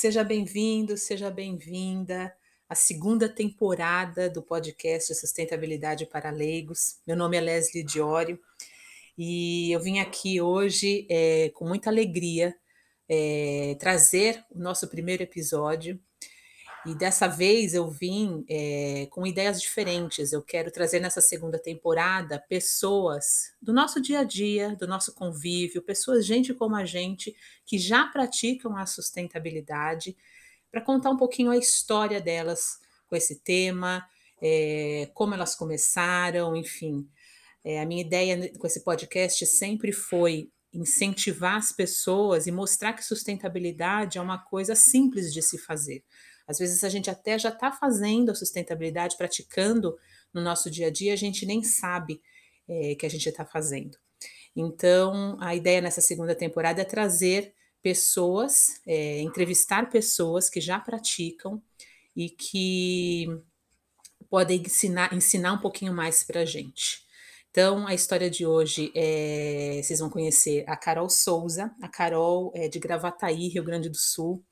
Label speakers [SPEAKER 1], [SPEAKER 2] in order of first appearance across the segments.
[SPEAKER 1] Seja bem-vindo, seja bem-vinda à segunda temporada do podcast Sustentabilidade para Leigos. Meu nome é Leslie Diório e eu vim aqui hoje é, com muita alegria é, trazer o nosso primeiro episódio e dessa vez eu vim é, com ideias diferentes. Eu quero trazer nessa segunda temporada pessoas do nosso dia a dia, do nosso convívio, pessoas, gente como a gente, que já praticam a sustentabilidade, para contar um pouquinho a história delas com esse tema, é, como elas começaram, enfim. É, a minha ideia com esse podcast sempre foi incentivar as pessoas e mostrar que sustentabilidade é uma coisa simples de se fazer. Às vezes a gente até já está fazendo a sustentabilidade, praticando no nosso dia a dia, a gente nem sabe é, que a gente está fazendo. Então, a ideia nessa segunda temporada é trazer pessoas, é, entrevistar pessoas que já praticam e que podem ensinar, ensinar um pouquinho mais para a gente. Então, a história de hoje é. Vocês vão conhecer a Carol Souza. A Carol é de Gravataí, Rio Grande do Sul.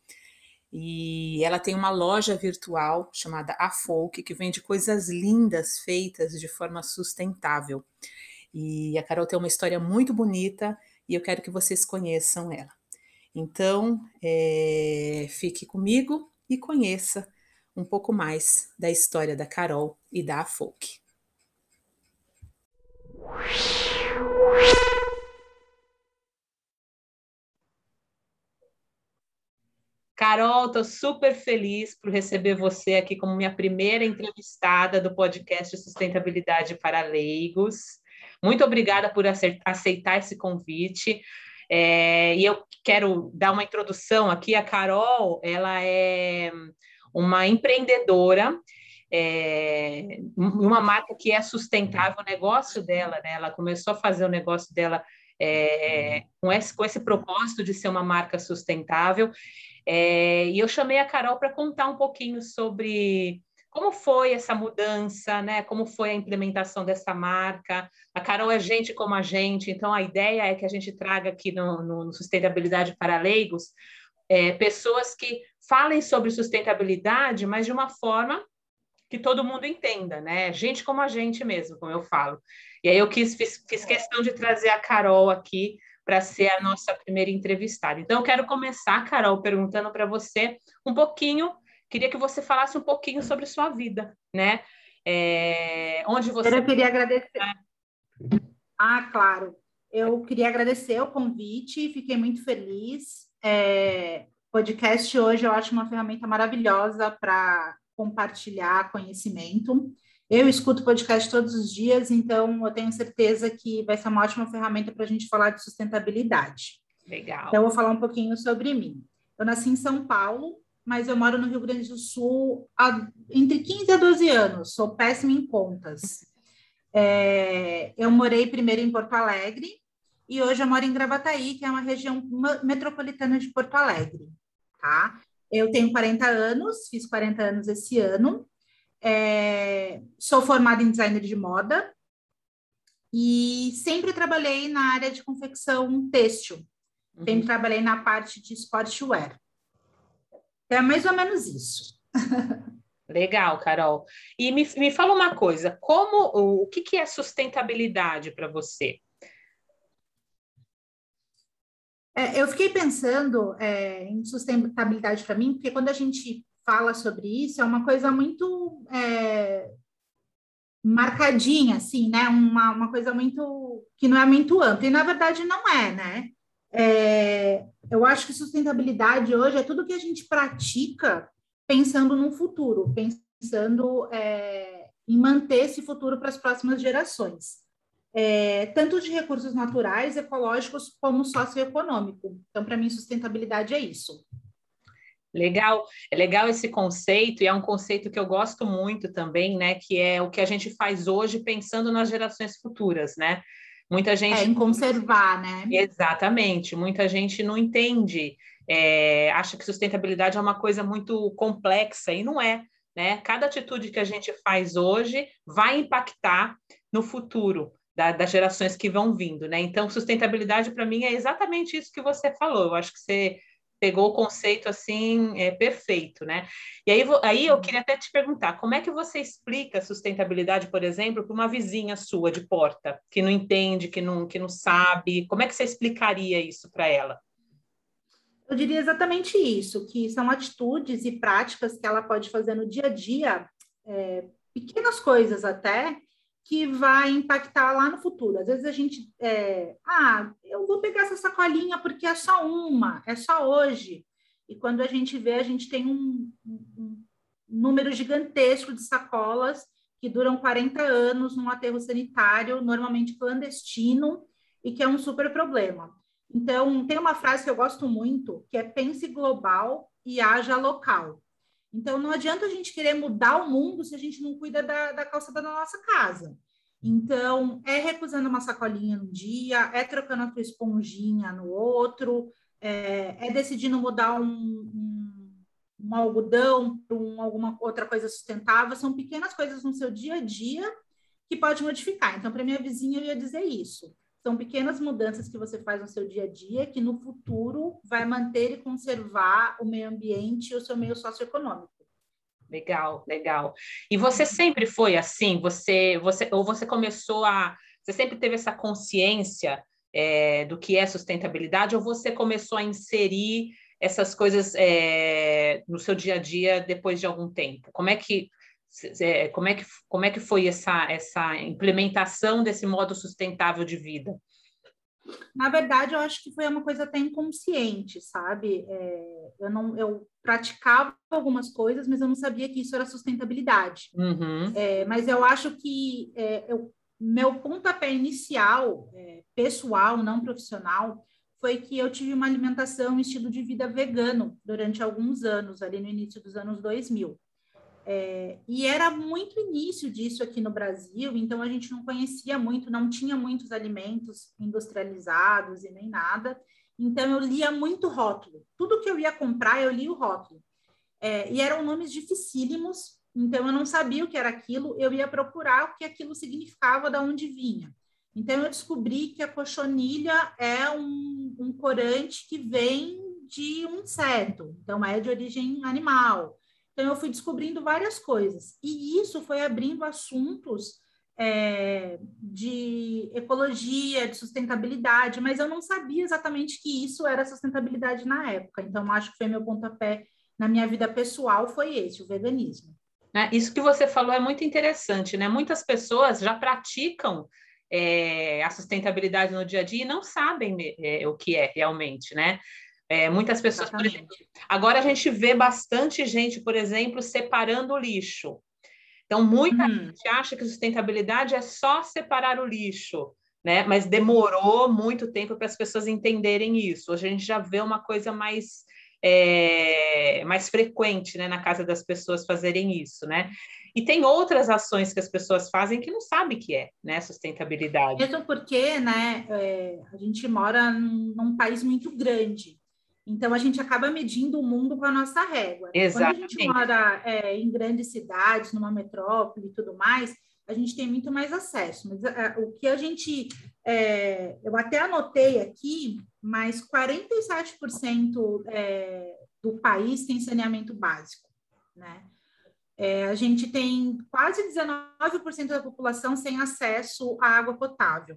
[SPEAKER 1] E ela tem uma loja virtual chamada A Folk, que vende coisas lindas feitas de forma sustentável. E a Carol tem uma história muito bonita e eu quero que vocês conheçam ela. Então, é, fique comigo e conheça um pouco mais da história da Carol e da Folk. Carol, estou super feliz por receber você aqui como minha primeira entrevistada do podcast Sustentabilidade para Leigos. Muito obrigada por aceitar esse convite. É, e eu quero dar uma introdução aqui. A Carol, ela é uma empreendedora, é, uma marca que é sustentável, o negócio dela, né? Ela começou a fazer o negócio dela é, com, esse, com esse propósito de ser uma marca sustentável. É, e eu chamei a Carol para contar um pouquinho sobre como foi essa mudança, né? Como foi a implementação dessa marca. A Carol é gente como a gente, então a ideia é que a gente traga aqui no, no Sustentabilidade para Leigos é, pessoas que falem sobre sustentabilidade, mas de uma forma que todo mundo entenda, né? Gente como a gente mesmo, como eu falo. E aí eu quis, fiz, fiz questão de trazer a Carol aqui para ser a nossa primeira entrevistada. Então, eu quero começar, Carol, perguntando para você um pouquinho, queria que você falasse um pouquinho sobre sua vida, né? É, onde você.
[SPEAKER 2] Eu queria agradecer. Ah, claro. Eu queria agradecer o convite, fiquei muito feliz. É, podcast hoje eu acho uma ferramenta maravilhosa para compartilhar conhecimento. Eu escuto podcast todos os dias, então eu tenho certeza que vai ser uma ótima ferramenta para a gente falar de sustentabilidade.
[SPEAKER 1] Legal.
[SPEAKER 2] Então, eu vou falar um pouquinho sobre mim. Eu nasci em São Paulo, mas eu moro no Rio Grande do Sul há entre 15 a 12 anos, sou péssima em contas. É, eu morei primeiro em Porto Alegre e hoje eu moro em Gravataí, que é uma região metropolitana de Porto Alegre, tá? Eu tenho 40 anos, fiz 40 anos esse ano, é, sou formada em designer de moda e sempre trabalhei na área de confecção têxtil. Uhum. Sempre trabalhei na parte de sportwear. É mais ou menos isso.
[SPEAKER 1] Legal, Carol. E me, me fala uma coisa, como o, o que, que é sustentabilidade para você?
[SPEAKER 2] É, eu fiquei pensando é, em sustentabilidade para mim, porque quando a gente fala sobre isso é uma coisa muito é, marcadinha, assim, né? Uma, uma coisa muito que não é muito ampla, e na verdade não é, né? É, eu acho que sustentabilidade hoje é tudo que a gente pratica pensando no futuro, pensando é, em manter esse futuro para as próximas gerações. É, tanto de recursos naturais, ecológicos, como socioeconômico. Então, para mim, sustentabilidade é isso.
[SPEAKER 1] Legal, é legal esse conceito, e é um conceito que eu gosto muito também, né? Que é o que a gente faz hoje pensando nas gerações futuras, né? Muita gente. É,
[SPEAKER 2] em conservar, né?
[SPEAKER 1] Exatamente, muita gente não entende, é, acha que sustentabilidade é uma coisa muito complexa, e não é. Né? Cada atitude que a gente faz hoje vai impactar no futuro da, das gerações que vão vindo, né? Então, sustentabilidade para mim é exatamente isso que você falou. Eu acho que você pegou o conceito assim é, perfeito, né? E aí, aí eu queria até te perguntar, como é que você explica sustentabilidade, por exemplo, para uma vizinha sua de porta, que não entende, que não, que não sabe? Como é que você explicaria isso para ela?
[SPEAKER 2] Eu diria exatamente isso, que são atitudes e práticas que ela pode fazer no dia a dia, é, pequenas coisas até, que vai impactar lá no futuro. Às vezes a gente, é, ah, eu vou pegar essa sacolinha porque é só uma, é só hoje. E quando a gente vê, a gente tem um, um número gigantesco de sacolas que duram 40 anos num aterro sanitário, normalmente clandestino, e que é um super problema. Então, tem uma frase que eu gosto muito, que é pense global e haja local. Então, não adianta a gente querer mudar o mundo se a gente não cuida da, da calçada da nossa casa. Então, é recusando uma sacolinha num dia, é trocando a tua esponjinha no outro, é, é decidindo mudar um, um, um algodão para um, alguma outra coisa sustentável. São pequenas coisas no seu dia a dia que pode modificar. Então, para minha vizinha, eu ia dizer isso. São pequenas mudanças que você faz no seu dia a dia que no futuro vai manter e conservar o meio ambiente e o seu meio socioeconômico.
[SPEAKER 1] Legal, legal. E você sempre foi assim? Você, você, ou você começou a, você sempre teve essa consciência é, do que é sustentabilidade, ou você começou a inserir essas coisas é, no seu dia a dia depois de algum tempo? Como é que como é que, como é que foi essa, essa implementação desse modo sustentável de vida?
[SPEAKER 2] Na verdade, eu acho que foi uma coisa até inconsciente, sabe? É, eu não, eu praticava algumas coisas, mas eu não sabia que isso era sustentabilidade. Uhum. É, mas eu acho que é, eu, meu pontapé inicial, é, pessoal, não profissional, foi que eu tive uma alimentação, um estilo de vida vegano durante alguns anos, ali no início dos anos 2000. É, e era muito início disso aqui no Brasil, então a gente não conhecia muito, não tinha muitos alimentos industrializados e nem nada. Então eu lia muito rótulo. Tudo que eu ia comprar, eu lia o rótulo. É, e eram nomes dificílimos, então eu não sabia o que era aquilo, eu ia procurar o que aquilo significava, de onde vinha. Então eu descobri que a cochonilha é um, um corante que vem de um inseto, então é de origem animal. Então, eu fui descobrindo várias coisas. E isso foi abrindo assuntos é, de ecologia, de sustentabilidade, mas eu não sabia exatamente que isso era sustentabilidade na época. Então, acho que foi meu pontapé na minha vida pessoal, foi esse, o veganismo.
[SPEAKER 1] É, isso que você falou é muito interessante, né? Muitas pessoas já praticam é, a sustentabilidade no dia a dia e não sabem é, o que é realmente, né? É, muitas pessoas, por exemplo, agora a gente vê bastante gente, por exemplo, separando o lixo. Então, muita uhum. gente acha que sustentabilidade é só separar o lixo, né? Mas demorou muito tempo para as pessoas entenderem isso. Hoje a gente já vê uma coisa mais é, mais frequente, né, na casa das pessoas fazerem isso, né? E tem outras ações que as pessoas fazem que não sabem que é, né, sustentabilidade.
[SPEAKER 2] Mesmo porque, né, é, a gente mora num, num país muito grande. Então, a gente acaba medindo o mundo com a nossa régua.
[SPEAKER 1] Exatamente.
[SPEAKER 2] Quando a gente mora é, em grandes cidades, numa metrópole e tudo mais, a gente tem muito mais acesso. Mas é, o que a gente. É, eu até anotei aqui, mas 47% é, do país tem saneamento básico. Né? É, a gente tem quase 19% da população sem acesso à água potável.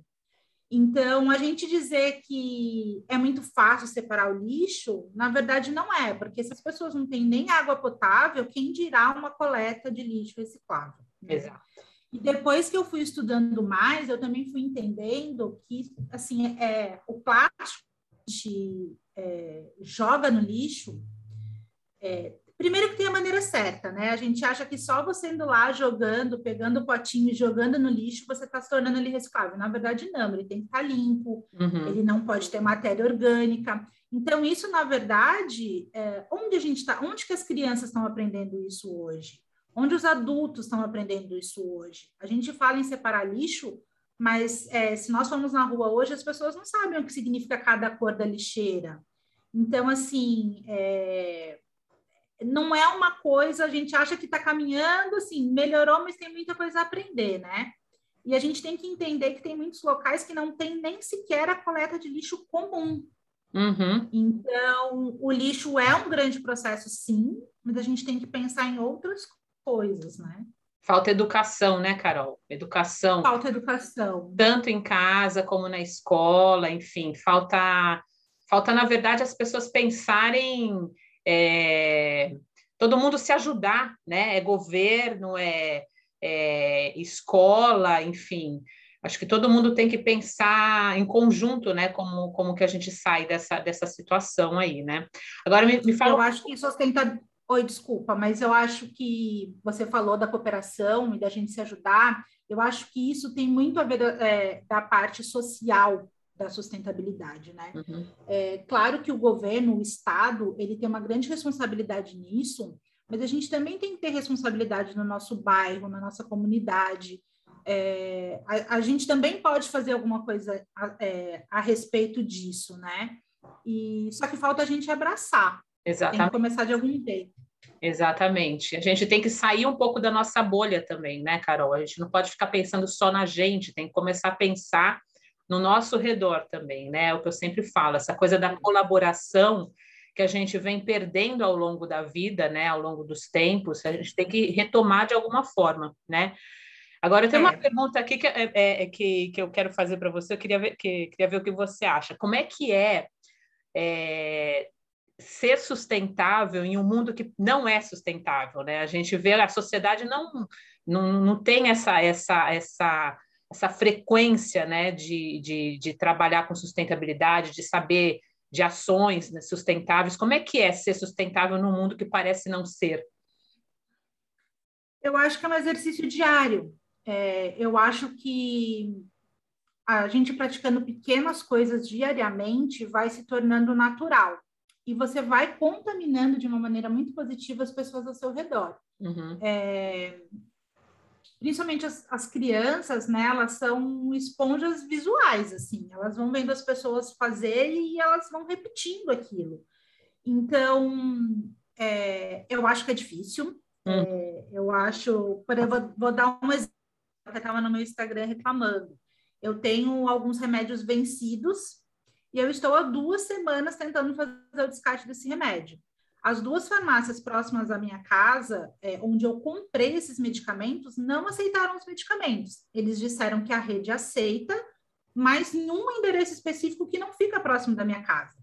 [SPEAKER 2] Então, a gente dizer que é muito fácil separar o lixo, na verdade não é, porque se as pessoas não têm nem água potável, quem dirá uma coleta de lixo reciclável?
[SPEAKER 1] Né? Exato.
[SPEAKER 2] E depois que eu fui estudando mais, eu também fui entendendo que, assim, é, o plástico que a gente é, joga no lixo, é, Primeiro que tem a maneira certa, né? A gente acha que só você indo lá jogando, pegando o potinho e jogando no lixo, você está se tornando ele reciclável. Na verdade, não, ele tem que estar tá limpo, uhum. ele não pode ter matéria orgânica. Então, isso, na verdade, é, onde a gente está, onde que as crianças estão aprendendo isso hoje? Onde os adultos estão aprendendo isso hoje? A gente fala em separar lixo, mas é, se nós formos na rua hoje, as pessoas não sabem o que significa cada cor da lixeira. Então, assim, é, não é uma coisa, a gente acha que está caminhando, assim, melhorou, mas tem muita coisa a aprender, né? E a gente tem que entender que tem muitos locais que não tem nem sequer a coleta de lixo comum. Uhum. Então, o lixo é um grande processo, sim, mas a gente tem que pensar em outras coisas, né?
[SPEAKER 1] Falta educação, né, Carol? Educação.
[SPEAKER 2] Falta educação.
[SPEAKER 1] Tanto em casa como na escola, enfim, falta, falta na verdade, as pessoas pensarem, é, todo mundo se ajudar, né? É governo, é, é escola, enfim. Acho que todo mundo tem que pensar em conjunto, né? Como, como que a gente sai dessa, dessa situação aí, né? Agora me, me fala.
[SPEAKER 2] Eu acho que sustenta. Oi, desculpa, mas eu acho que você falou da cooperação e da gente se ajudar. Eu acho que isso tem muito a ver é, da parte social da sustentabilidade, né? Uhum. É claro que o governo, o Estado, ele tem uma grande responsabilidade nisso, mas a gente também tem que ter responsabilidade no nosso bairro, na nossa comunidade, é, a, a, gente também pode fazer alguma coisa a, é, a, respeito disso, né? E só que falta a gente abraçar.
[SPEAKER 1] Exatamente. Tem
[SPEAKER 2] que começar de algum jeito.
[SPEAKER 1] Exatamente. A gente tem que sair um pouco da nossa bolha também, né, Carol? A gente não pode ficar pensando só na gente, tem que começar a pensar no nosso redor também, né? É o que eu sempre falo, essa coisa da colaboração que a gente vem perdendo ao longo da vida, né, ao longo dos tempos, a gente tem que retomar de alguma forma, né? Agora, tem uma é. pergunta aqui que, é, é, é, que, que eu quero fazer para você, eu queria ver, que, queria ver o que você acha. Como é que é, é, ser sustentável em um mundo que não é sustentável? Né? A gente vê a sociedade não, não, não tem essa, essa, essa, essa frequência né, de, de, de trabalhar com sustentabilidade, de saber de ações né, sustentáveis. Como é que é ser sustentável num mundo que parece não ser?
[SPEAKER 2] Eu acho que é um exercício diário. É, eu acho que a gente praticando pequenas coisas diariamente vai se tornando natural. E você vai contaminando de uma maneira muito positiva as pessoas ao seu redor. Uhum. É, principalmente as, as, crianças, né? Elas são esponjas visuais, assim. Elas vão vendo as pessoas fazerem e elas vão repetindo aquilo. Então, é, eu acho que é difícil. Uhum. É, eu acho... Por, eu vou, vou dar um exemplo que estava no meu Instagram reclamando. Eu tenho alguns remédios vencidos e eu estou há duas semanas tentando fazer o descarte desse remédio. As duas farmácias próximas à minha casa, é, onde eu comprei esses medicamentos, não aceitaram os medicamentos. Eles disseram que a rede aceita, mas num endereço específico que não fica próximo da minha casa.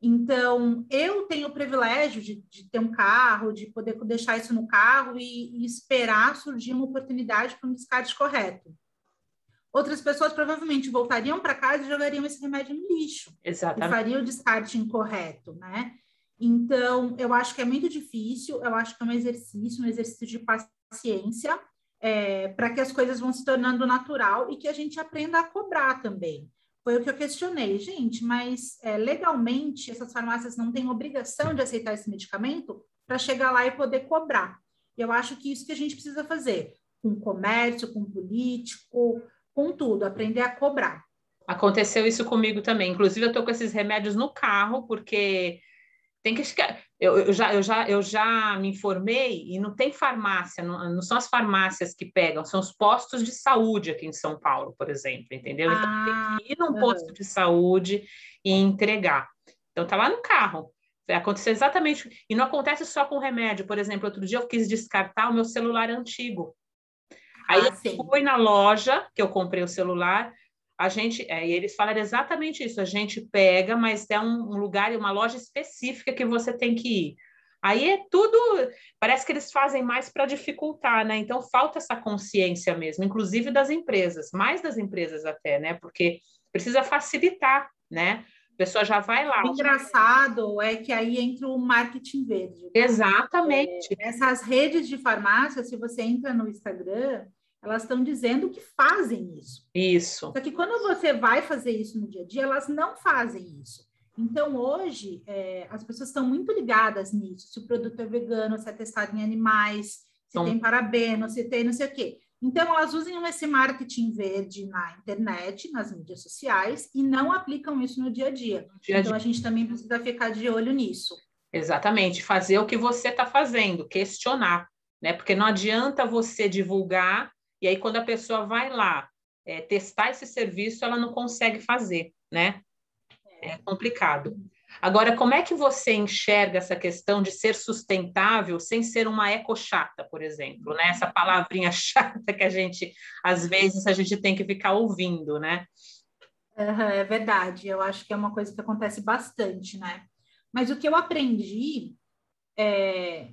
[SPEAKER 2] Então, eu tenho o privilégio de, de, ter um carro, de poder deixar isso no carro e, e esperar surgir uma oportunidade para um descarte correto. Outras pessoas provavelmente voltariam para casa e jogariam esse remédio no lixo.
[SPEAKER 1] Exatamente.
[SPEAKER 2] E fariam o descarte incorreto, né? Então, eu acho que é muito difícil, eu acho que é um exercício, um exercício de paciência, é, para que as coisas vão se tornando natural e que a gente aprenda a cobrar também foi o que eu questionei. Gente, mas é, legalmente essas farmácias não têm obrigação de aceitar esse medicamento para chegar lá e poder cobrar. Eu acho que isso que a gente precisa fazer, com comércio, com político, com tudo, aprender a cobrar.
[SPEAKER 1] Aconteceu isso comigo também. Inclusive, eu estou com esses remédios no carro, porque tem que eu, eu, já, eu, já, eu já me informei e não tem farmácia, não, não, são as farmácias que pegam, são os postos de saúde aqui em São Paulo, por exemplo, entendeu? Então ah, tem que ir num posto de saúde e entregar. Então tá lá no carro. Aconteceu exatamente, e não acontece só com remédio. Por exemplo, outro dia eu quis descartar o meu celular antigo. Aí ah, eu fui na loja que eu comprei o celular, a gente, é, e eles falaram exatamente isso, a gente pega, mas é um, um lugar, uma loja específica que você tem que ir. Aí é tudo, parece que eles fazem mais para dificultar, né? Então falta essa consciência mesmo, inclusive das empresas, mais das empresas até, né? Porque precisa facilitar, né? A pessoa já vai lá.
[SPEAKER 2] O engraçado é que aí entra o marketing verde.
[SPEAKER 1] Exatamente.
[SPEAKER 2] É, essas redes de farmácia, se você entra no Instagram, elas estão dizendo que fazem isso.
[SPEAKER 1] Isso.
[SPEAKER 2] Só que quando você vai fazer isso no dia a dia, elas não fazem isso. Então, hoje, é, as pessoas estão muito ligadas nisso. Se o produto é vegano, se é testado em animais, se então, tem parabeno, se tem não sei o quê. Então, elas usam esse marketing verde na internet, nas mídias sociais, e não aplicam isso no dia a dia. Dia então, a gente também precisa ficar de olho nisso.
[SPEAKER 1] Exatamente. Fazer o que você está fazendo, questionar. Né? Porque não adianta você divulgar e aí, quando a pessoa vai lá é, testar esse serviço, ela não consegue fazer, né?
[SPEAKER 2] É.
[SPEAKER 1] Complicado. Agora, como é que você enxerga essa questão de ser sustentável sem ser uma eco-chata, por exemplo, né? Essa palavrinha chata que a gente, às vezes, a gente tem que ficar ouvindo, né?
[SPEAKER 2] É verdade, eu acho que é uma coisa que acontece bastante, né? Mas o que eu aprendi, é,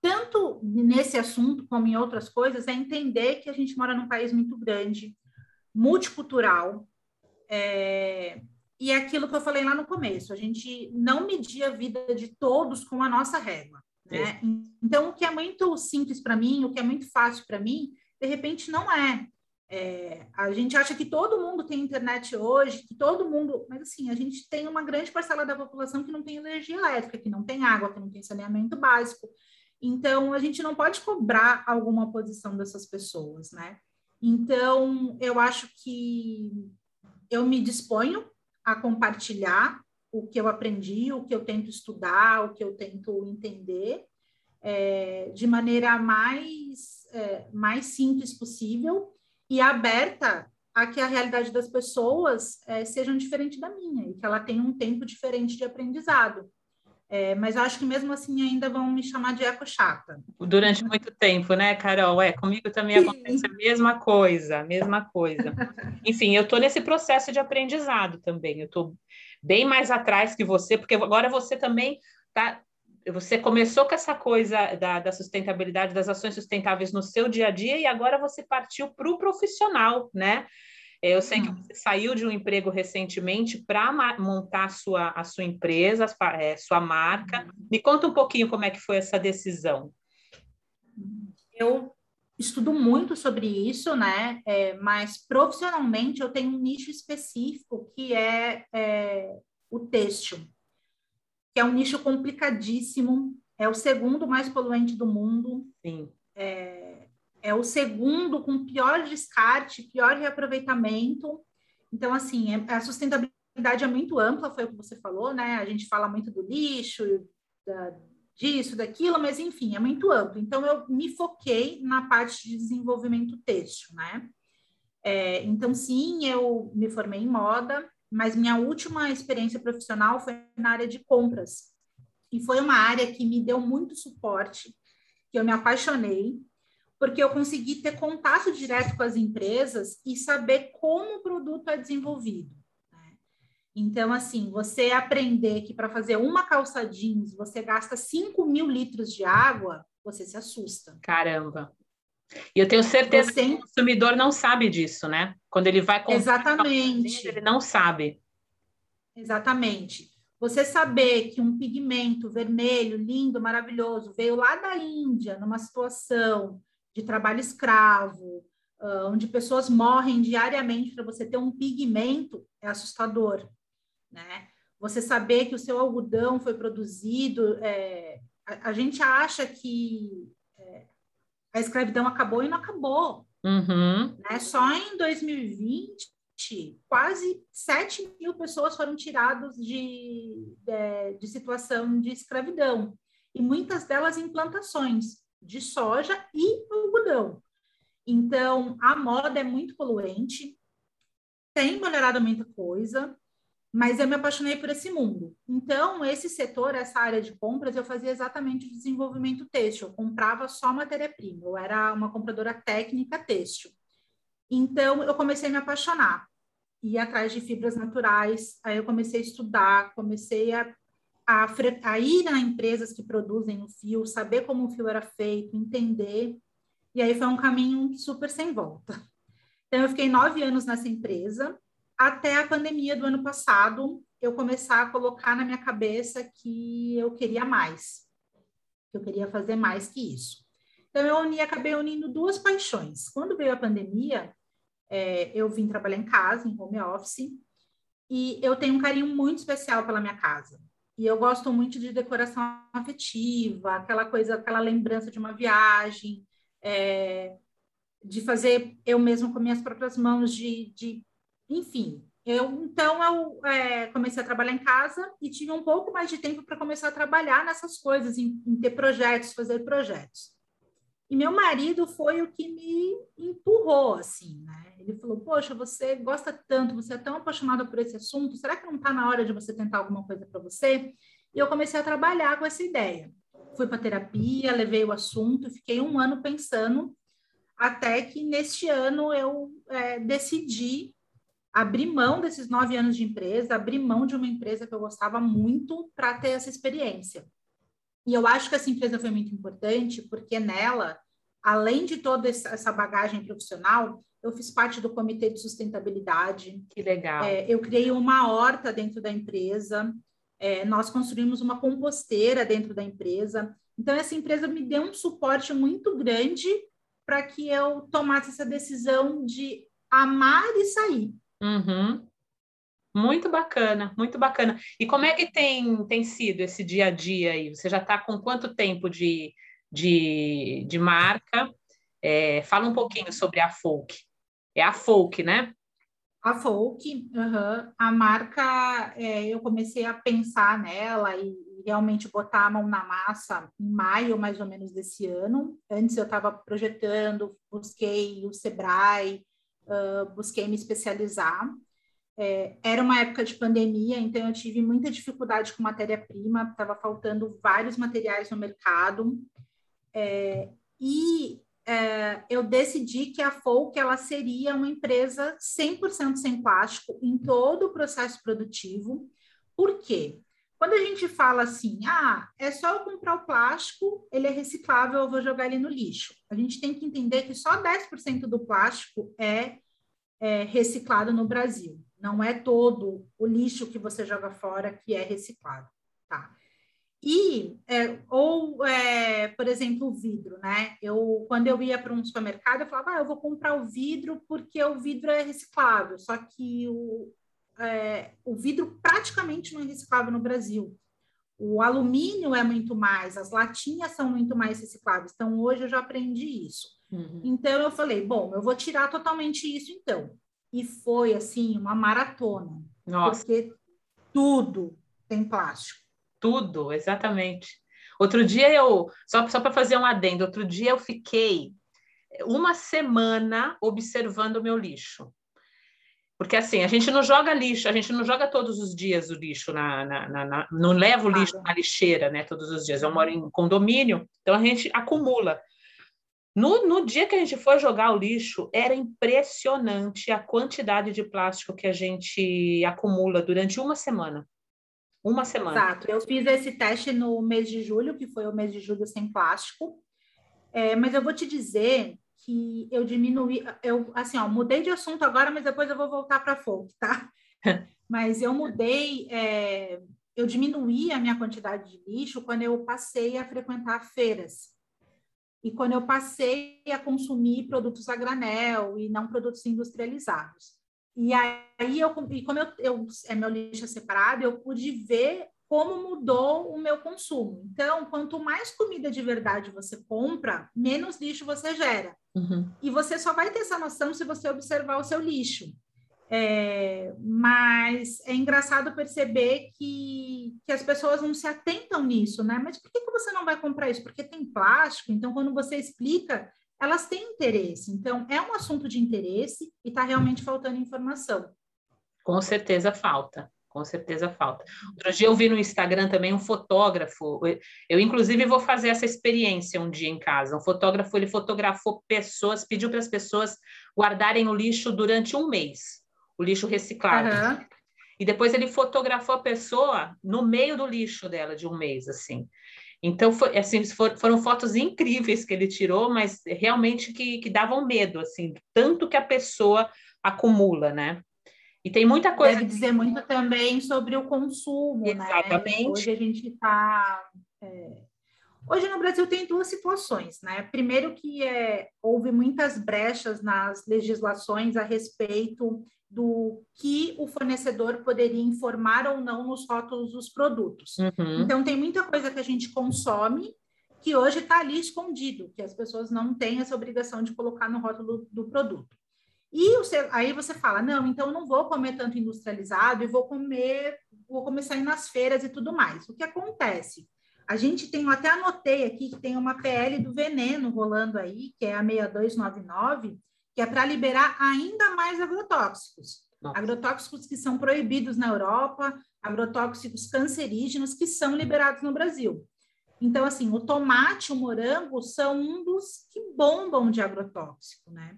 [SPEAKER 2] tanto nesse assunto como em outras coisas, é entender que a gente mora num país muito grande, multicultural, é, e é aquilo que eu falei lá no começo, a gente não medir a vida de todos com a nossa régua. Né? Então, o que é muito simples para mim, o que é muito fácil para mim, de repente não é. é. A gente acha que todo mundo tem internet hoje, que todo mundo. Mas, assim, a gente tem uma grande parcela da população que não tem energia elétrica, que não tem água, que não tem saneamento básico. Então, a gente não pode cobrar alguma posição dessas pessoas, né? Então, eu acho que eu me disponho a compartilhar o que eu aprendi, o que eu tento estudar, o que eu tento entender, é, de maneira mais, é, mais simples possível e aberta a que a realidade das pessoas é, seja diferente da minha e que ela tenha um tempo diferente de aprendizado. É, mas eu acho que mesmo assim ainda vão me chamar de eco chata.
[SPEAKER 1] Durante muito tempo, né, Carol? É, comigo também acontece a mesma coisa, a mesma coisa. Enfim, eu estou nesse processo de aprendizado também. Eu estou bem mais atrás que você, porque agora você também tá. Você começou com essa coisa da, da sustentabilidade, das ações sustentáveis no seu dia a dia, e agora você partiu para o profissional, né? É, eu sei que uhum. você saiu de um emprego recentemente para montar a sua, a sua empresa, a é, sua marca. Uhum. Me conta um pouquinho como é que foi essa decisão.
[SPEAKER 2] Eu estudo muito sobre isso, né? É, mas profissionalmente eu tenho um nicho específico que é, é o têxtil, que é um nicho complicadíssimo, é o segundo mais poluente do mundo.
[SPEAKER 1] Sim.
[SPEAKER 2] É, é o segundo com pior descarte, pior reaproveitamento. Então, assim, é, a sustentabilidade é muito ampla, foi o que você falou, né? A gente fala muito do lixo, da, disso, daquilo, mas enfim, é muito amplo. Então, eu me foquei na parte de desenvolvimento têxtil, né? É, então, sim, eu me formei em moda, mas minha última experiência profissional foi na área de compras. E foi uma área que me deu muito suporte, que eu me apaixonei, porque eu consegui ter contato direto com as empresas e saber como o produto é desenvolvido. Né? Então, assim, você aprender que para fazer uma calça jeans você gasta 5 mil litros de água, você se assusta.
[SPEAKER 1] Caramba! E eu tenho certeza você... que o consumidor não sabe disso, né? Quando ele vai
[SPEAKER 2] comprar Exatamente.
[SPEAKER 1] ele não sabe.
[SPEAKER 2] Exatamente. Você saber que um pigmento vermelho, lindo, maravilhoso, veio lá da Índia, numa situação de trabalho escravo, uh, onde pessoas morrem diariamente para você ter um pigmento, é assustador, né? Você saber que o seu algodão foi produzido, é, a, a, gente acha que é, a escravidão acabou e não acabou.
[SPEAKER 1] Uhum.
[SPEAKER 2] Né? Só em 2020, quase 7 mil pessoas foram tiradas de, de, de situação de escravidão, e muitas delas em plantações de soja e algodão. Então, a moda é muito poluente, tem melhorado muita coisa, mas eu me apaixonei por esse mundo. Então, esse setor, essa área de compras, eu fazia exatamente o desenvolvimento têxtil. Eu comprava só matéria-prima, eu era uma compradora técnica têxtil. Então, eu comecei a me apaixonar, ir atrás de fibras naturais, aí eu comecei a estudar, comecei a a, a ir a empresas que produzem o fio, saber como o fio era feito, entender. E aí foi um caminho super sem volta. Então, eu fiquei nove anos nessa empresa, até a pandemia do ano passado, eu começar a colocar na minha cabeça que eu queria mais, que eu queria fazer mais que isso. Então, eu uni, acabei unindo duas paixões. Quando veio a pandemia, é, eu vim trabalhar em casa, em home office, e eu tenho um carinho muito especial pela minha casa. E eu gosto muito de decoração afetiva, aquela coisa, aquela lembrança de uma viagem, é, de fazer eu mesmo com minhas próprias mãos, de, de enfim. Eu, então, eu é, comecei a trabalhar em casa e tive um pouco mais de tempo para começar a trabalhar nessas coisas, em, em ter projetos, fazer projetos. E meu marido foi o que me empurrou, assim, né? Ele falou: Poxa, você gosta tanto, você é tão apaixonada por esse assunto, será que não está na hora de você tentar alguma coisa para você? E eu comecei a trabalhar com essa ideia. Fui para terapia, levei o assunto, fiquei um ano pensando, até que neste ano eu é, decidi abrir mão desses nove anos de empresa, abrir mão de uma empresa que eu gostava muito para ter essa experiência. E eu acho que essa empresa foi muito importante, porque nela, além de toda essa bagagem profissional, eu fiz parte do comitê de sustentabilidade.
[SPEAKER 1] Que legal.
[SPEAKER 2] É, eu criei uma horta dentro da empresa, é, nós construímos uma composteira dentro da empresa. Então, essa empresa me deu um suporte muito grande para que eu tomasse essa decisão de amar e sair.
[SPEAKER 1] Uhum. Muito bacana, muito bacana. E como é que tem, tem sido esse dia a dia aí? Você já está com quanto tempo de, de, de marca? É, fala um pouquinho sobre a Folk. É a Folk, né?
[SPEAKER 2] A Folk, a marca, é, eu comecei a pensar nela e realmente botar a mão na massa em maio, mais ou menos, desse ano. Antes eu estava projetando, busquei o Sebrae, uh, busquei me especializar. É, era uma época de pandemia, então eu tive muita dificuldade com matéria-prima, estava faltando vários materiais no mercado. É, e é, eu decidi que a Folk ela seria uma empresa 100% sem plástico em todo o processo produtivo. Por quê? Quando a gente fala assim, ah, é só eu comprar o plástico, ele é reciclável, eu vou jogar ele no lixo. A gente tem que entender que só 10% do plástico é, é reciclado no Brasil. Não é todo o lixo que você joga fora que é reciclado, tá? E, é, ou, é, por exemplo, o vidro, né? Eu, quando eu ia para um supermercado, eu falava, ah, eu vou comprar o vidro porque o vidro é reciclável, só que o, é, o vidro praticamente não é reciclável no Brasil. O alumínio é muito mais, as latinhas são muito mais recicláveis. Então, hoje eu já aprendi isso. Uhum. Então, eu falei, bom, eu vou tirar totalmente isso, então. E foi, assim, uma maratona. Nossa. Porque tudo tem plástico.
[SPEAKER 1] Tudo, exatamente. Outro dia eu, só, só para fazer um adendo, outro dia eu fiquei uma semana observando o meu lixo. Porque assim, a gente não joga lixo, a gente não joga todos os dias o lixo na, na, na, na não leva o lixo na lixeira, né? Todos os dias. Eu moro em condomínio, então a gente acumula. No, no dia que a gente foi jogar o lixo, era impressionante a quantidade de plástico que a gente acumula durante uma semana. Uma semana.
[SPEAKER 2] Exato. Eu fiz esse teste no mês de julho, que foi o mês de julho sem plástico. É, mas eu vou te dizer que eu diminuí, eu assim, ó, mudei de assunto agora, mas depois eu vou voltar para folk, tá? mas eu mudei, é, eu diminuí a minha quantidade de lixo quando eu passei a frequentar feiras. E quando eu passei a consumir produtos a granel e não produtos industrializados. E aí, eu, e como eu, eu, é meu lixo é separado, eu pude ver como mudou o meu consumo. Então, quanto mais comida de verdade você compra, menos lixo você gera. Uhum. E você só vai ter essa noção se você observar o seu lixo. É, mas é engraçado perceber que, que as pessoas não se atentam nisso, né? Mas por que, que você não vai comprar isso? Porque tem plástico, então quando você explica, elas têm interesse. Então, é um assunto de interesse e está realmente faltando informação.
[SPEAKER 1] Com certeza falta com certeza falta. Outro dia eu vi no Instagram também um fotógrafo, eu inclusive vou fazer essa experiência um dia em casa. Um fotógrafo, ele fotografou pessoas, pediu para as pessoas guardarem o lixo durante um mês, o lixo reciclado. Uhum. E depois ele fotografou a pessoa no meio do lixo dela de um mês, assim. Então, foi, assim, foram fotos incríveis que ele tirou, mas realmente que, que davam medo, assim, tanto que a pessoa acumula, né? E tem muita coisa.
[SPEAKER 2] Deve dizer muito também sobre o consumo, né? Exatamente. né? Hoje a gente está. É... Hoje no Brasil tem duas situações, né? Primeiro que é, houve muitas brechas nas legislações a respeito do que o fornecedor poderia informar ou não nos rótulos dos produtos. Uhum. Então tem muita coisa que a gente consome que hoje está ali escondido, que as pessoas não têm essa obrigação de colocar no rótulo do produto. E você, aí você fala, não, então não vou comer tanto industrializado e vou comer, vou começar a ir nas feiras e tudo mais. O que acontece? A gente tem, eu até anotei aqui que tem uma PL do veneno rolando aí, que é a 6299, que é para liberar ainda mais agrotóxicos. Nossa. Agrotóxicos que são proibidos na Europa, agrotóxicos cancerígenos que são liberados no Brasil. Então, assim, o tomate, o morango são um dos que bombam de agrotóxico, né?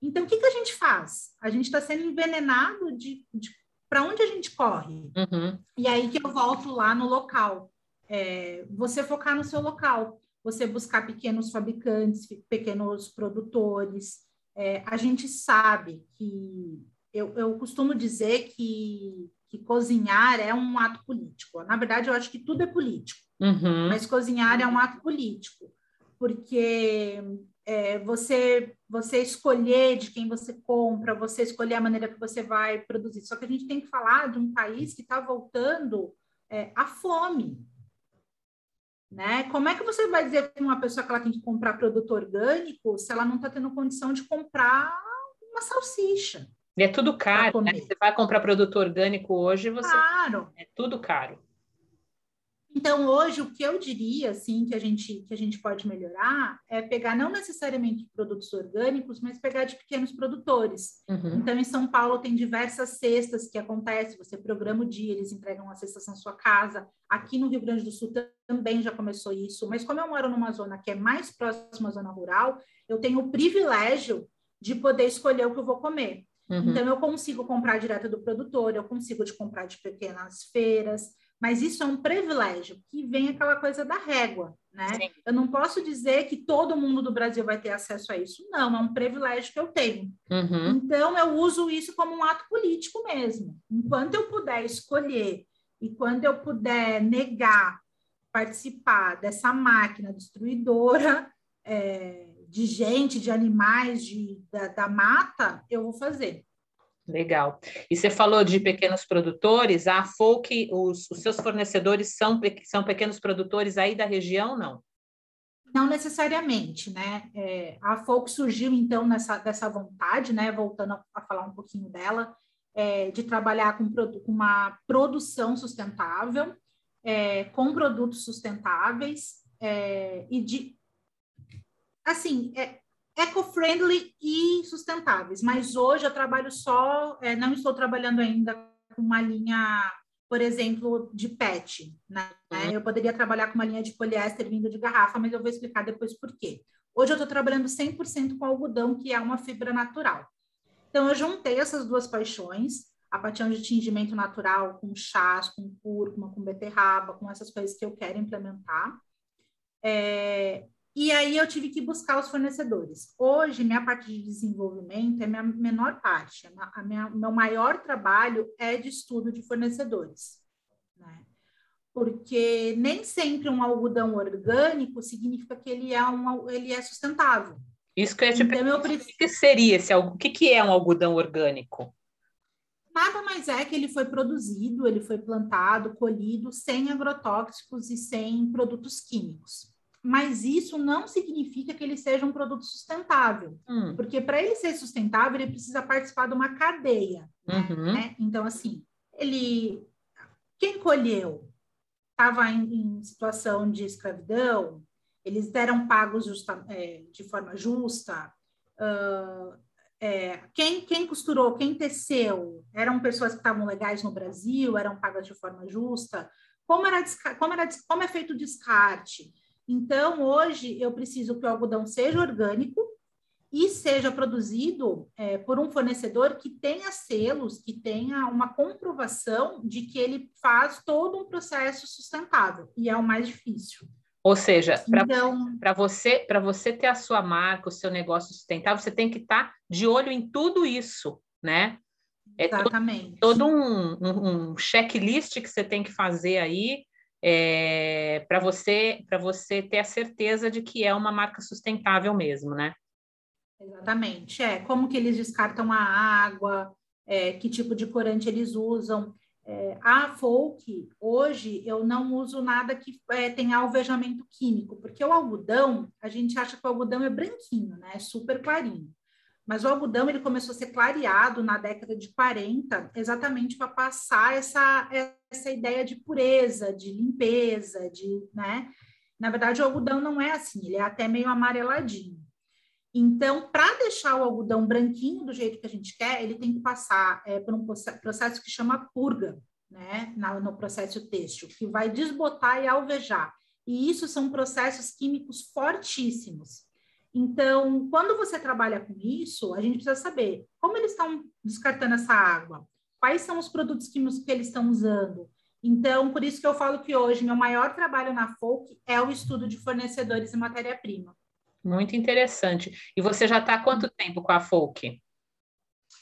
[SPEAKER 2] Então, o que, que a gente faz? A gente está sendo envenenado de, de para onde a gente corre? Uhum. E aí que eu volto lá no local. É, você focar no seu local, você buscar pequenos fabricantes, pequenos produtores. É, a gente sabe que eu, eu costumo dizer que, que cozinhar é um ato político. Na verdade, eu acho que tudo é político, uhum. mas cozinhar é um ato político, porque é, você você escolher de quem você compra, você escolher a maneira que você vai produzir. Só que a gente tem que falar de um país que está voltando é, à fome. Né? Como é que você vai dizer para uma pessoa que ela tem que comprar produto orgânico se ela não está tendo condição de comprar uma salsicha?
[SPEAKER 1] E é tudo caro, né? Você vai comprar produto orgânico hoje, você.
[SPEAKER 2] Claro.
[SPEAKER 1] É tudo caro.
[SPEAKER 2] Então, hoje, o que eu diria, assim, que a gente, que a gente pode melhorar é pegar não necessariamente produtos orgânicos, mas pegar de pequenos produtores. Uhum. Então, em São Paulo, tem diversas cestas que acontecem, você programa o dia, eles entregam uma cesta na sua casa. Aqui no Rio Grande do Sul também já começou isso, mas como eu moro numa zona que é mais próxima à zona rural, eu tenho o privilégio de poder escolher o que eu vou comer. Uhum. Então, eu consigo comprar direto do produtor, eu consigo de comprar de pequenas feiras, mas isso é um privilégio, que vem aquela coisa da régua, né? Sim. Eu não posso dizer que todo mundo do Brasil vai ter acesso a isso, não, é um privilégio que eu tenho. Uhum. Então, eu uso isso como um ato político mesmo. Enquanto eu puder escolher e quando eu puder negar participar dessa máquina destruidora é, de gente, de animais, de, da, da mata, eu vou fazer.
[SPEAKER 1] Legal. E você falou de pequenos produtores, a Folk, os, os, seus fornecedores são, são pequenos produtores aí da região, não?
[SPEAKER 2] Não necessariamente, né? É, a Folk surgiu, então, nessa, dessa vontade, né? Voltando a, a falar um pouquinho dela, é, de trabalhar com, com, uma produção sustentável, é, com produtos sustentáveis é, e de... Assim, é, eco-friendly e sustentáveis. Mas hoje eu trabalho só, é, não estou trabalhando ainda com uma linha, por exemplo, de PET. Né? Uhum. Eu poderia trabalhar com uma linha de poliéster vindo de garrafa, mas eu vou explicar depois por quê. Hoje eu estou trabalhando 100% com algodão, que é uma fibra natural. Então, eu juntei essas duas paixões, a paixão de tingimento natural com chás, com cúrcuma, com beterraba, com essas coisas que eu quero implementar. É, e aí eu tive que buscar os fornecedores. Hoje, minha parte de desenvolvimento é minha menor parte. A minha, meu maior trabalho é de estudo de fornecedores. Né? Porque nem sempre um algodão orgânico significa que ele é, um, ele é sustentável.
[SPEAKER 1] Isso que eu ia te então, eu preciso... o que seria esse O que, que é um algodão orgânico?
[SPEAKER 2] Nada mais é que ele foi produzido, ele foi plantado, colhido sem agrotóxicos e sem produtos químicos mas isso não significa que ele seja um produto sustentável, hum. porque para ele ser sustentável, ele precisa participar de uma cadeia. Uhum. Né? Então, assim, ele. Quem colheu estava em, em, situação de escravidão, eles eram pagos justa, é, de forma justa. Uh, é, quem, quem costurou, quem teceu, eram pessoas que estavam legais no Brasil, eram pagas de forma justa. Como, era, como, era, como é feito o descarte? Então, hoje, eu preciso que o algodão seja orgânico e seja produzido é, por um fornecedor que tenha selos, que tenha uma comprovação de que ele faz todo um processo sustentável, e é o mais difícil.
[SPEAKER 1] Ou seja, para então, você, você ter a sua marca, o seu negócio sustentável, você tem que estar tá de olho em tudo isso, né?
[SPEAKER 2] É Exatamente.
[SPEAKER 1] todo, todo um, um, um checklist que você tem que fazer aí é, para você para você ter a certeza de que é uma marca sustentável mesmo, né?
[SPEAKER 2] Exatamente. É como que eles descartam a água, é, que tipo de corante eles usam. É, a folk, hoje, eu não uso nada que é, tenha alvejamento químico, porque o algodão, a gente acha que o algodão é branquinho, né? É super clarinho. Mas o algodão, ele começou a ser clareado na década de 40, exatamente para passar essa, essa ideia de pureza, de limpeza, de, né? Na verdade, o algodão não é assim, ele é até meio amareladinho. Então, para deixar o algodão branquinho do jeito que a gente quer, ele tem que passar é, por um processo que chama purga, né, no processo têxtil, que vai desbotar e alvejar. E isso são processos químicos fortíssimos. Então, quando você trabalha com isso, a gente precisa saber como eles estão descartando essa água, quais são os produtos químicos que eles estão usando. Então, por isso que eu falo que hoje meu maior trabalho na Folk é o estudo de fornecedores e matéria-prima.
[SPEAKER 1] Muito interessante. E você já está há quanto tempo com a Folk?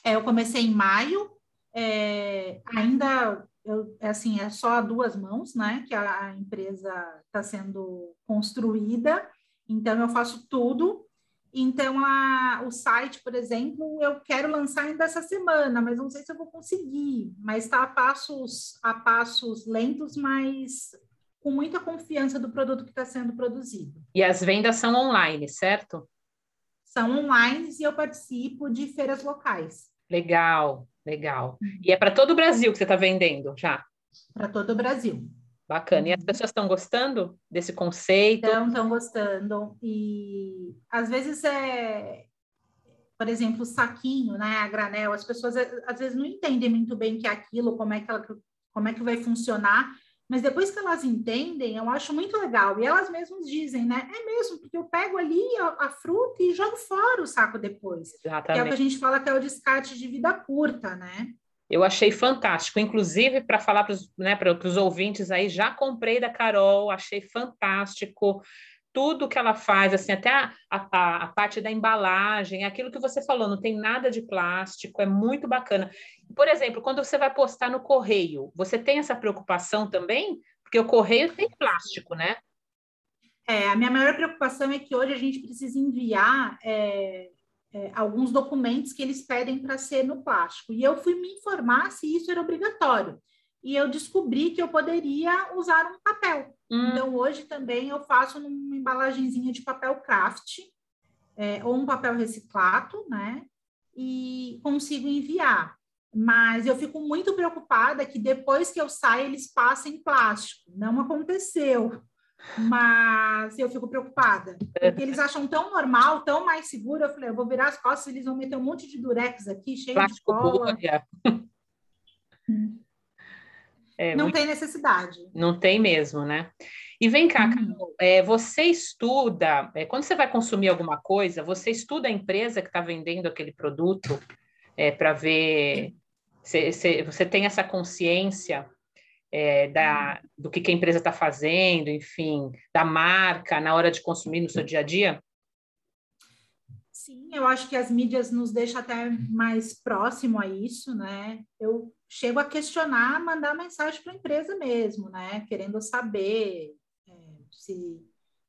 [SPEAKER 2] É, eu comecei em maio, é, ainda eu, é assim, é só a duas mãos, né? Que a, a empresa está sendo construída, então eu faço tudo. Então, a, o site, por exemplo, eu quero lançar ainda essa semana, mas não sei se eu vou conseguir. Mas está a passos, a passos lentos, mas com muita confiança do produto que está sendo produzido.
[SPEAKER 1] E as vendas são online, certo?
[SPEAKER 2] São online e eu participo de feiras locais.
[SPEAKER 1] Legal, legal. Uhum. E é para todo o Brasil que você está vendendo já?
[SPEAKER 2] Para todo o Brasil.
[SPEAKER 1] Bacana. E as uhum. pessoas estão gostando desse conceito?
[SPEAKER 2] Estão, estão gostando. E às vezes é, por exemplo, o saquinho, né, a granel, as pessoas às vezes não entendem muito bem que é aquilo, como é que, ela, como é que vai funcionar. Mas depois que elas entendem, eu acho muito legal. E elas mesmas dizem, né? É mesmo, porque eu pego ali a, a fruta e jogo fora o saco depois. Exatamente. Que é o que a gente fala que é o descarte de vida curta, né?
[SPEAKER 1] Eu achei fantástico. Inclusive, para falar para os né, ouvintes aí, já comprei da Carol, achei fantástico tudo que ela faz, assim, até a, a, a, parte da embalagem, aquilo que você falou, não tem nada de plástico, é muito bacana. Por exemplo, quando você vai postar no correio, você tem essa preocupação também? Porque o correio tem plástico, né?
[SPEAKER 2] É, a minha maior preocupação é que hoje a gente precisa enviar é, é, alguns documentos que eles pedem para ser no plástico. E eu fui me informar se isso era obrigatório e eu descobri que eu poderia usar um papel. Hum. Então, hoje também eu faço numa embalagenzinha de papel craft, é, ou um papel reciclado, né? E consigo enviar. Mas eu fico muito preocupada que depois que eu saio, eles passem plástico. Não aconteceu. Mas eu fico preocupada. Porque eles acham tão normal, tão mais seguro. Eu falei, eu vou virar as costas, eles vão meter um monte de durex aqui, cheio plástico de cola. Hum. É, não muito... tem necessidade.
[SPEAKER 1] Não tem mesmo, né? E vem cá, uhum. Carol, é, você estuda, é, quando você vai consumir alguma coisa, você estuda a empresa que está vendendo aquele produto é, para ver se, se, você tem essa consciência é, da, do que, que a empresa está fazendo, enfim, da marca na hora de consumir no seu dia a dia?
[SPEAKER 2] Sim, eu acho que as mídias nos deixam até mais próximo a isso, né? Eu chego a questionar, mandar mensagem para a empresa mesmo, né? Querendo saber é, se,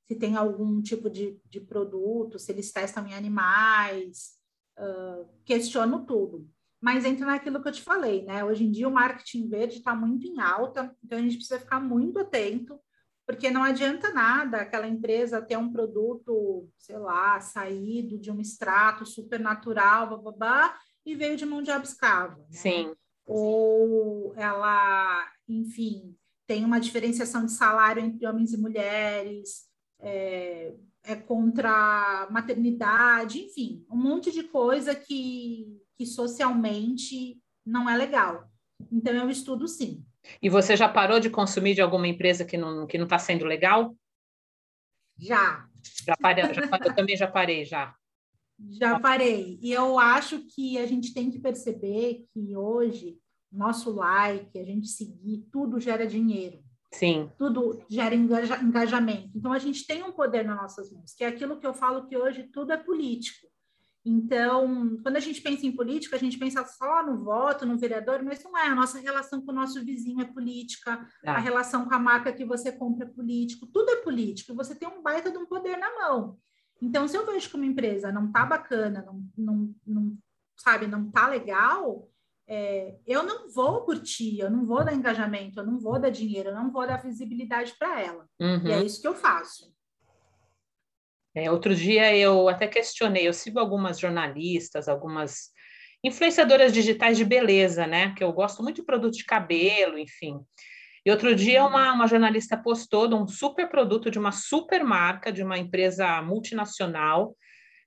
[SPEAKER 2] se tem algum tipo de, de produto, se eles testam em animais, uh, questiono tudo. Mas entra naquilo que eu te falei, né? Hoje em dia o marketing verde está muito em alta, então a gente precisa ficar muito atento, porque não adianta nada aquela empresa ter um produto, sei lá, saído de um extrato super natural, babá, e veio de mão de obra escrava. Né?
[SPEAKER 1] Sim
[SPEAKER 2] ou ela, enfim, tem uma diferenciação de salário entre homens e mulheres, é, é contra a maternidade, enfim, um monte de coisa que, que socialmente não é legal. Então, eu estudo sim.
[SPEAKER 1] E você já parou de consumir de alguma empresa que não que não está sendo legal?
[SPEAKER 2] Já.
[SPEAKER 1] Já parei, já, eu também já parei já.
[SPEAKER 2] Já parei. E eu acho que a gente tem que perceber que hoje nosso like, a gente seguir, tudo gera dinheiro.
[SPEAKER 1] Sim.
[SPEAKER 2] Tudo gera engaja, engajamento. Então a gente tem um poder nas nossas mãos, que é aquilo que eu falo que hoje tudo é político. Então, quando a gente pensa em política, a gente pensa só no voto, no vereador, mas não é. A nossa relação com o nosso vizinho é política, ah. a relação com a marca que você compra é político, tudo é político. Você tem um baita de um poder na mão. Então, se eu vejo que uma empresa não tá bacana, não, não, não sabe, não tá legal, é, eu não vou curtir, eu não vou dar engajamento, eu não vou dar dinheiro, eu não vou dar visibilidade para ela. Uhum. E é isso que eu faço.
[SPEAKER 1] É, outro dia eu até questionei, eu sigo algumas jornalistas, algumas influenciadoras digitais de beleza, né? Que eu gosto muito de produto de cabelo, enfim. E outro dia uma, uma jornalista postou de um super produto de uma super marca, de uma empresa multinacional,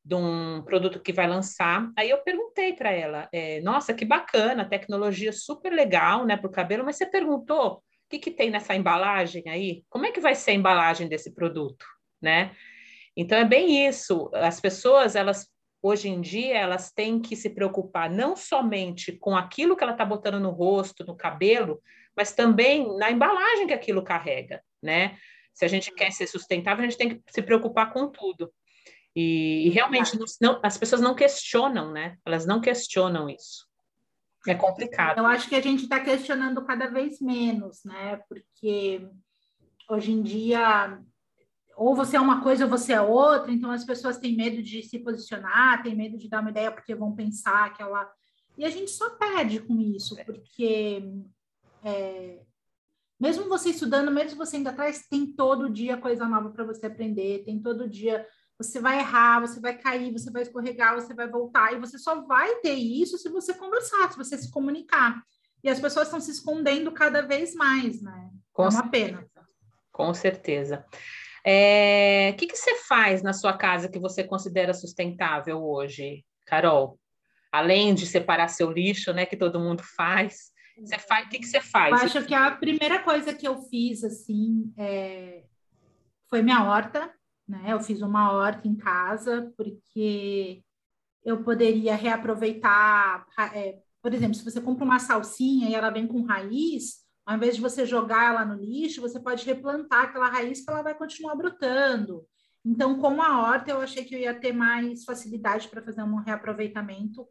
[SPEAKER 1] de um produto que vai lançar. Aí eu perguntei para ela, é, nossa, que bacana, tecnologia super legal, né, para o cabelo, mas você perguntou o que, que tem nessa embalagem aí? Como é que vai ser a embalagem desse produto, né? Então é bem isso. As pessoas, elas hoje em dia, elas têm que se preocupar não somente com aquilo que ela está botando no rosto, no cabelo, mas também na embalagem que aquilo carrega, né? Se a gente quer ser sustentável, a gente tem que se preocupar com tudo. E, e realmente não, as pessoas não questionam, né? Elas não questionam isso. É complicado.
[SPEAKER 2] Eu acho que a gente está questionando cada vez menos, né? Porque hoje em dia ou você é uma coisa ou você é outra, então as pessoas têm medo de se posicionar, têm medo de dar uma ideia porque vão pensar que ela. E a gente só perde com isso, porque é, mesmo você estudando, mesmo você indo atrás, tem todo dia coisa nova para você aprender, tem todo dia você vai errar, você vai cair, você vai escorregar, você vai voltar, e você só vai ter isso se você conversar, se você se comunicar. E as pessoas estão se escondendo cada vez mais, né? Com é uma pena.
[SPEAKER 1] Com certeza. O é, que, que você faz na sua casa que você considera sustentável hoje, Carol? Além de separar seu lixo, né, que todo mundo faz, você faz, o que, que você faz?
[SPEAKER 2] Eu acho que a primeira coisa que eu fiz, assim, é... foi minha horta, né? Eu fiz uma horta em casa, porque eu poderia reaproveitar, é, por exemplo, se você compra uma salsinha e ela vem com raiz, ao invés de você jogar ela no lixo, você pode replantar aquela raiz que ela vai continuar brotando. Então, com a horta, eu achei que eu ia ter mais facilidade para fazer um reaproveitamento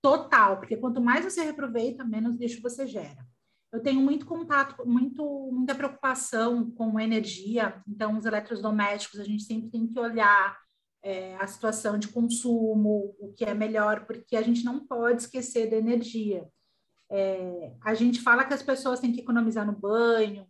[SPEAKER 2] total, porque quanto mais você reaproveita, menos lixo você gera. Eu tenho muito contato, muito, muita preocupação com energia, então os eletrodomésticos a gente sempre tem que olhar é, a situação de consumo, o que é melhor, porque a gente não pode esquecer da energia. É, a gente fala que as pessoas têm que economizar no banho,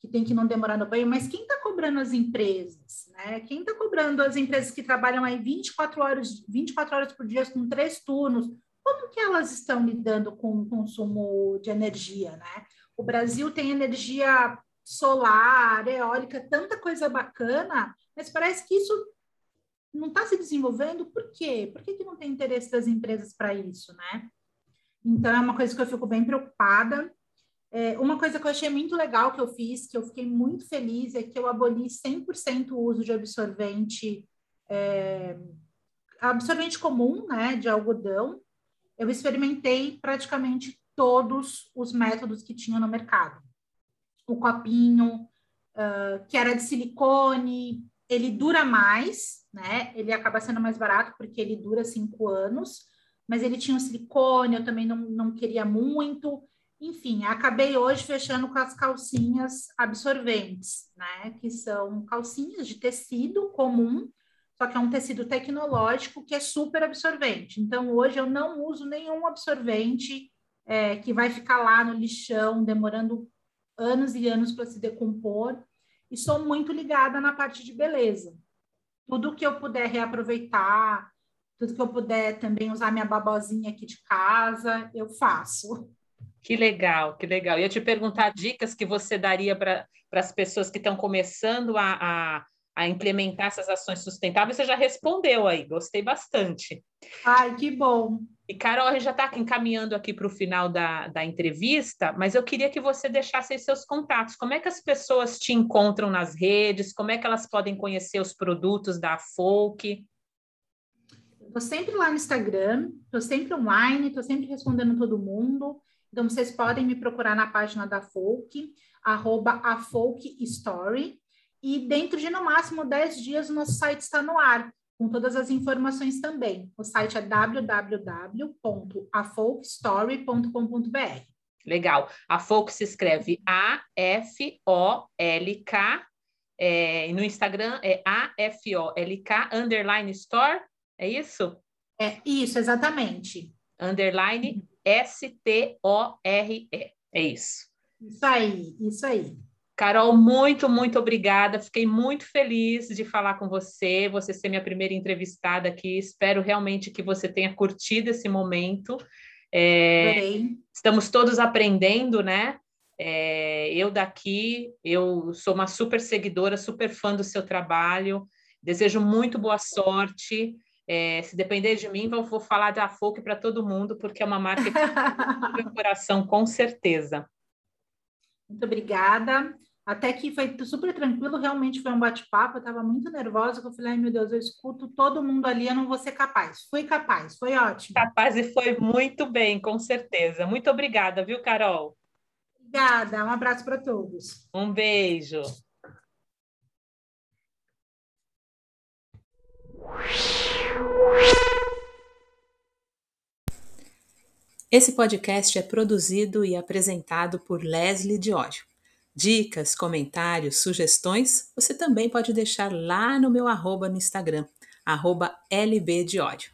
[SPEAKER 2] que tem que não demorar no banho, mas quem está cobrando as empresas? Né? Quem está cobrando as empresas que trabalham aí 24 horas, 24 horas por dia com três turnos? Como que elas estão lidando com o consumo de energia? Né? O Brasil tem energia solar, eólica, tanta coisa bacana, mas parece que isso não está se desenvolvendo. Por quê? Por que, que não tem interesse das empresas para isso, né? Então, é uma coisa que eu fico bem preocupada. É, uma coisa que eu achei muito legal que eu fiz, que eu fiquei muito feliz, é que eu aboli 100% o uso de absorvente, é, absorvente comum, né, de algodão. Eu experimentei praticamente todos os métodos que tinha no mercado. O copinho, uh, que era de silicone, ele dura mais, né? Ele acaba sendo mais barato porque ele dura cinco anos mas ele tinha um silicone, eu também não, não queria muito. Enfim, acabei hoje fechando com as calcinhas absorventes, né? Que são calcinhas de tecido comum, só que é um tecido tecnológico que é super absorvente. Então, hoje eu não uso nenhum absorvente é, que vai ficar lá no lixão, demorando anos e anos para se decompor. E sou muito ligada na parte de beleza. Tudo que eu puder reaproveitar, tudo que eu puder também usar minha babozinha aqui de casa, eu faço.
[SPEAKER 1] Que legal, que legal. Eu ia te perguntar dicas que você daria para as pessoas que estão começando a, a, a, implementar essas ações sustentáveis. Você já respondeu aí, gostei bastante.
[SPEAKER 2] Ai, que bom.
[SPEAKER 1] E, Carol, a gente já está encaminhando aqui para o final da, da entrevista, mas eu queria que você deixasse seus contatos. Como é que as pessoas te encontram nas redes? Como é que elas podem conhecer os produtos da Folk?
[SPEAKER 2] Estou sempre lá no Instagram, estou sempre online, estou sempre respondendo todo mundo. Então, vocês podem me procurar na página da Folk, arroba a Folk Story. E dentro de, no máximo, 10 dias, o nosso site está no ar, com todas as informações também. O site é www.afolkstory.com.br.
[SPEAKER 1] Legal. A Folk se escreve A-F-O-L-K. É, no Instagram é A-F-O-L-K, underline store. É isso?
[SPEAKER 2] É isso, exatamente.
[SPEAKER 1] Underline S-T-O-R-E. É isso.
[SPEAKER 2] Isso aí, isso aí.
[SPEAKER 1] Carol, muito, muito obrigada. Fiquei muito feliz de falar com você, você ser minha primeira entrevistada aqui. Espero realmente que você tenha curtido esse momento É, estamos todos aprendendo, né? É, eu daqui, eu sou uma super seguidora, super fã do seu trabalho. Desejo muito boa sorte. É, se depender de mim, vou, falar da Folk para todo mundo, porque é uma marca que meu coração, com certeza.
[SPEAKER 2] Muito obrigada. Até que foi super tranquilo, realmente foi um bate-papo. Eu estava muito nervosa, eu falei, ai meu Deus, eu escuto todo mundo ali, eu não vou ser capaz. Fui capaz, foi ótimo.
[SPEAKER 1] Capaz e foi muito bem, com certeza. Muito obrigada, viu, Carol?
[SPEAKER 2] Obrigada, um abraço para todos.
[SPEAKER 1] Um beijo. Esse podcast é produzido e apresentado por Leslie Diório. Dicas, comentários, sugestões, você também pode deixar lá no meu arroba no Instagram, arroba lbdiório.